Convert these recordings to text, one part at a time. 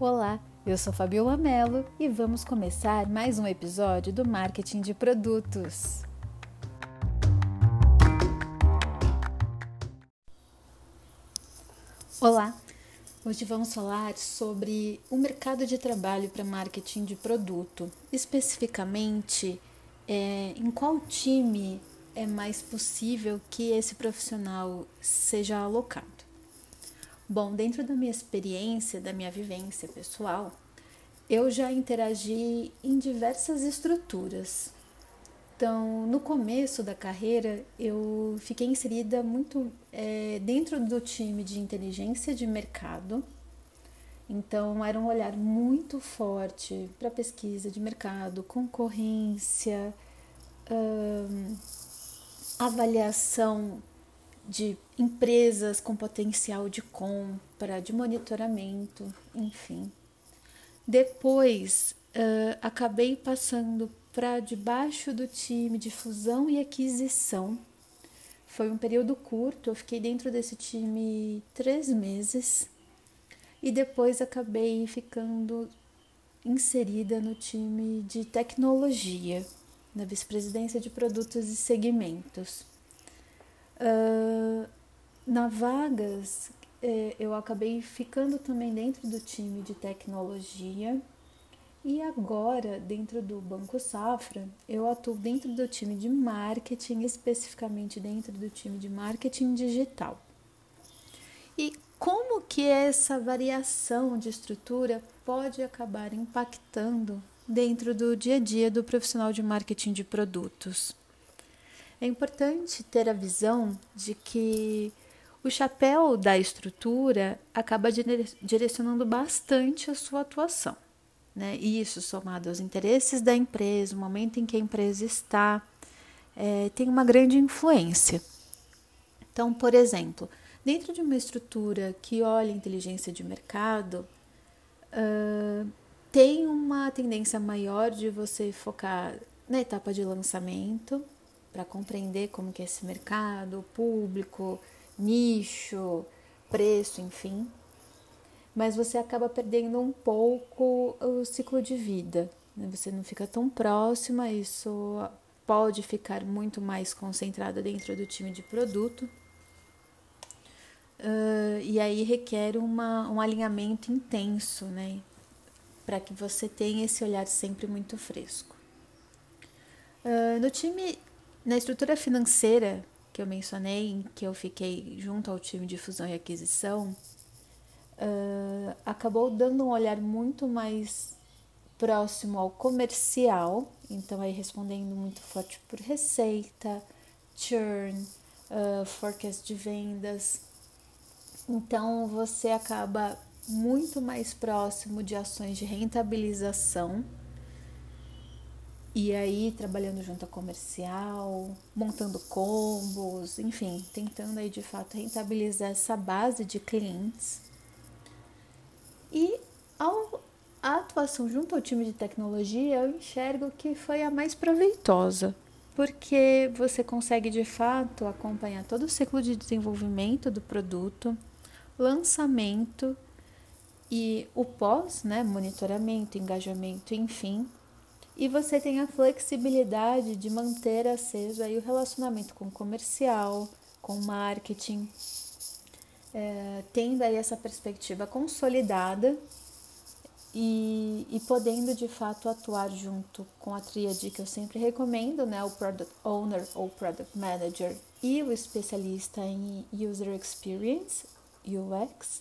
Olá, eu sou Fabiola Mello e vamos começar mais um episódio do Marketing de Produtos. Olá, hoje vamos falar sobre o mercado de trabalho para marketing de produto, especificamente é, em qual time é mais possível que esse profissional seja alocado. Bom, dentro da minha experiência, da minha vivência pessoal, eu já interagi em diversas estruturas. Então, no começo da carreira, eu fiquei inserida muito é, dentro do time de inteligência de mercado. Então, era um olhar muito forte para pesquisa de mercado, concorrência, hum, avaliação de empresas com potencial de compra, de monitoramento, enfim. Depois, uh, acabei passando para debaixo do time de fusão e aquisição. Foi um período curto, eu fiquei dentro desse time três meses e depois acabei ficando inserida no time de tecnologia, na vice-presidência de produtos e segmentos. Uh, na Vagas, eh, eu acabei ficando também dentro do time de tecnologia e agora, dentro do Banco Safra, eu atuo dentro do time de marketing, especificamente dentro do time de marketing digital. E como que essa variação de estrutura pode acabar impactando dentro do dia a dia do profissional de marketing de produtos? É importante ter a visão de que o chapéu da estrutura acaba direcionando bastante a sua atuação. Né? Isso, somado aos interesses da empresa, o momento em que a empresa está, é, tem uma grande influência. Então, por exemplo, dentro de uma estrutura que olha inteligência de mercado, uh, tem uma tendência maior de você focar na etapa de lançamento, para compreender como que é esse mercado, público, nicho, preço, enfim. Mas você acaba perdendo um pouco o ciclo de vida. Né? Você não fica tão próxima, isso pode ficar muito mais concentrado dentro do time de produto. Uh, e aí requer uma, um alinhamento intenso, né? Para que você tenha esse olhar sempre muito fresco. Uh, no time na estrutura financeira que eu mencionei, que eu fiquei junto ao time de fusão e aquisição, uh, acabou dando um olhar muito mais próximo ao comercial, então aí respondendo muito forte por receita, churn, uh, forecast de vendas. Então você acaba muito mais próximo de ações de rentabilização e aí, trabalhando junto a comercial, montando combos, enfim, tentando aí de fato rentabilizar essa base de clientes. E ao, a atuação junto ao time de tecnologia, eu enxergo que foi a mais proveitosa, porque você consegue de fato acompanhar todo o ciclo de desenvolvimento do produto, lançamento e o pós, né, monitoramento, engajamento, enfim, e você tem a flexibilidade de manter aceso aí o relacionamento com o comercial, com o marketing, é, tendo aí essa perspectiva consolidada e, e, podendo de fato atuar junto com a tríade que eu sempre recomendo, né, o Product Owner ou Product Manager e o especialista em User Experience, UX,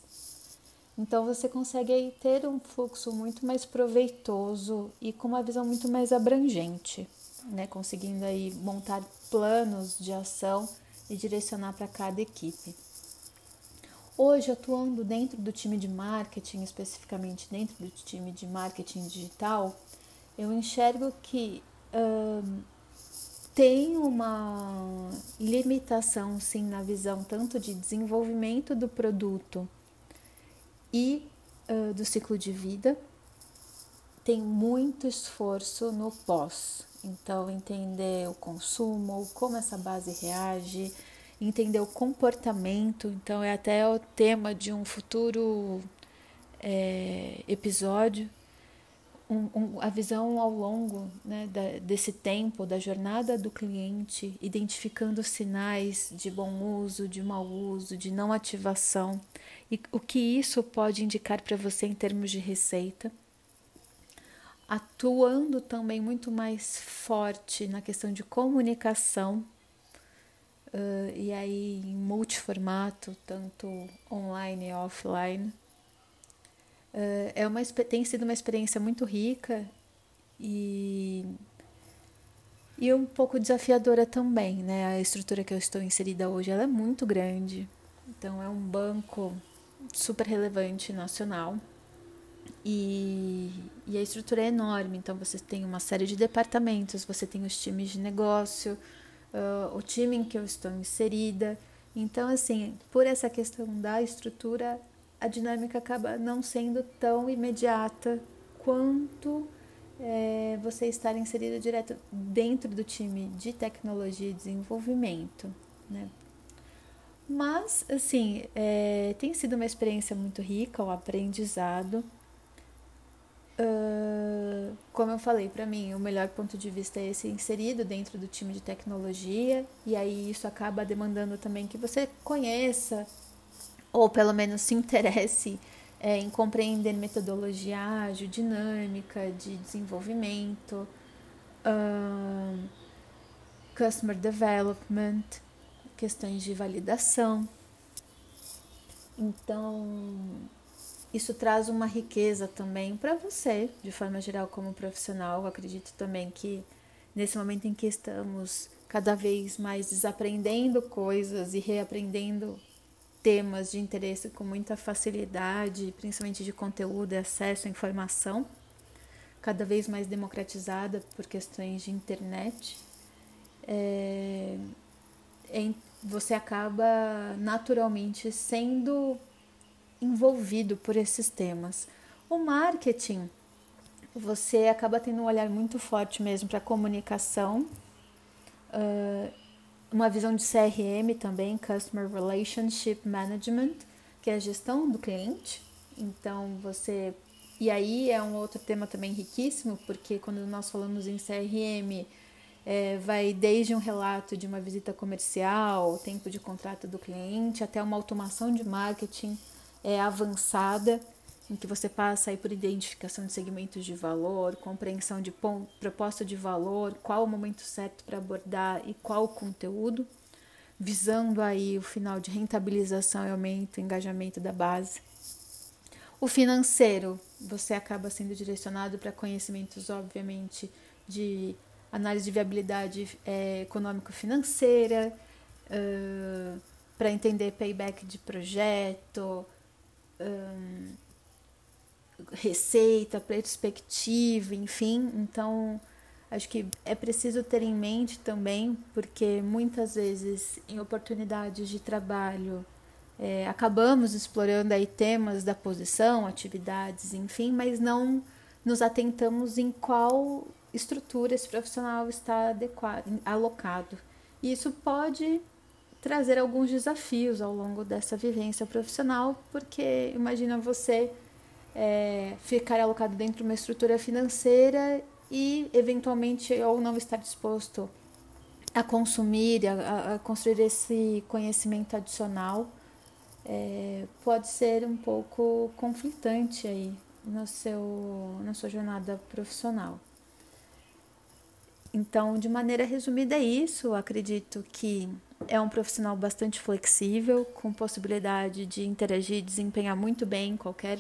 então você consegue aí ter um fluxo muito mais proveitoso e com uma visão muito mais abrangente, né? Conseguindo aí montar planos de ação e direcionar para cada equipe. Hoje, atuando dentro do time de marketing, especificamente dentro do time de marketing digital, eu enxergo que hum, tem uma limitação, sim, na visão tanto de desenvolvimento do produto e uh, do ciclo de vida, tem muito esforço no pós. Então, entender o consumo, como essa base reage, entender o comportamento. Então, é até o tema de um futuro é, episódio, um, um, a visão ao longo né, da, desse tempo, da jornada do cliente, identificando sinais de bom uso, de mau uso, de não ativação, e o que isso pode indicar para você em termos de receita. Atuando também muito mais forte na questão de comunicação, uh, e aí em multiformato, tanto online e offline é uma, tem sido uma experiência muito rica e, e um pouco desafiadora também, né? A estrutura que eu estou inserida hoje ela é muito grande, então é um banco super relevante nacional e, e a estrutura é enorme, então você tem uma série de departamentos, você tem os times de negócio, uh, o time em que eu estou inserida. Então, assim, por essa questão da estrutura, a dinâmica acaba não sendo tão imediata quanto é, você estar inserido direto dentro do time de tecnologia e desenvolvimento, né? Mas, assim, é, tem sido uma experiência muito rica, o aprendizado. Uh, como eu falei, para mim, o melhor ponto de vista é esse inserido dentro do time de tecnologia, e aí isso acaba demandando também que você conheça ou pelo menos se interesse é, em compreender metodologia ágil, dinâmica, de desenvolvimento, um, customer development, questões de validação. Então, isso traz uma riqueza também para você, de forma geral, como profissional. Eu acredito também que nesse momento em que estamos cada vez mais desaprendendo coisas e reaprendendo temas de interesse com muita facilidade, principalmente de conteúdo e acesso à informação, cada vez mais democratizada por questões de internet, é, você acaba naturalmente sendo envolvido por esses temas. O marketing, você acaba tendo um olhar muito forte mesmo para a comunicação. Uh, uma visão de CRM também, Customer Relationship Management, que é a gestão do cliente. Então você e aí é um outro tema também riquíssimo, porque quando nós falamos em CRM, é, vai desde um relato de uma visita comercial, tempo de contrato do cliente, até uma automação de marketing é, avançada em que você passa aí por identificação de segmentos de valor, compreensão de ponto, proposta de valor, qual o momento certo para abordar e qual o conteúdo, visando aí o final de rentabilização e aumento, engajamento da base. O financeiro, você acaba sendo direcionado para conhecimentos, obviamente, de análise de viabilidade é, econômico-financeira, uh, para entender payback de projeto, um, receita, perspectiva, enfim. Então, acho que é preciso ter em mente também, porque muitas vezes em oportunidades de trabalho é, acabamos explorando aí temas da posição, atividades, enfim, mas não nos atentamos em qual estrutura esse profissional está adequado, alocado. E isso pode trazer alguns desafios ao longo dessa vivência profissional, porque imagina você é, ficar alocado dentro de uma estrutura financeira e, eventualmente, ou não estar disposto a consumir, a, a construir esse conhecimento adicional, é, pode ser um pouco conflitante aí no seu, na sua jornada profissional. Então, de maneira resumida, é isso. Acredito que é um profissional bastante flexível, com possibilidade de interagir e desempenhar muito bem em qualquer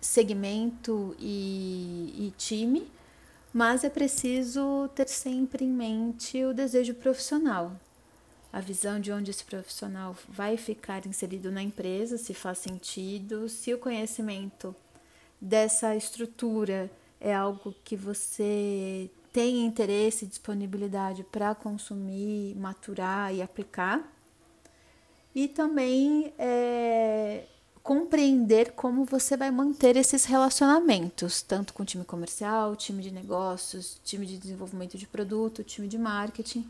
segmento e, e time, mas é preciso ter sempre em mente o desejo profissional, a visão de onde esse profissional vai ficar inserido na empresa, se faz sentido, se o conhecimento dessa estrutura é algo que você tem interesse e disponibilidade para consumir, maturar e aplicar. E também é, compreender como você vai manter esses relacionamentos, tanto com o time comercial, time de negócios, time de desenvolvimento de produto, time de marketing,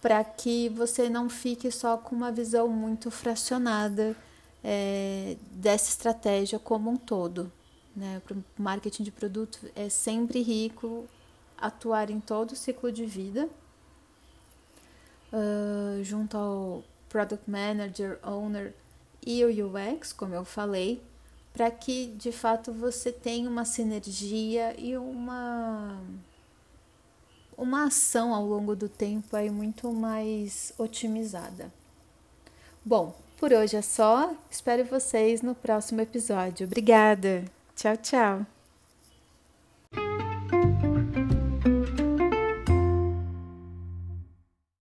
para que você não fique só com uma visão muito fracionada é, dessa estratégia como um todo. Né? O marketing de produto é sempre rico atuar em todo o ciclo de vida, uh, junto ao Product Manager, Owner e o UX, como eu falei, para que de fato você tenha uma sinergia e uma uma ação ao longo do tempo aí muito mais otimizada. Bom, por hoje é só. Espero vocês no próximo episódio. Obrigada. Tchau, tchau.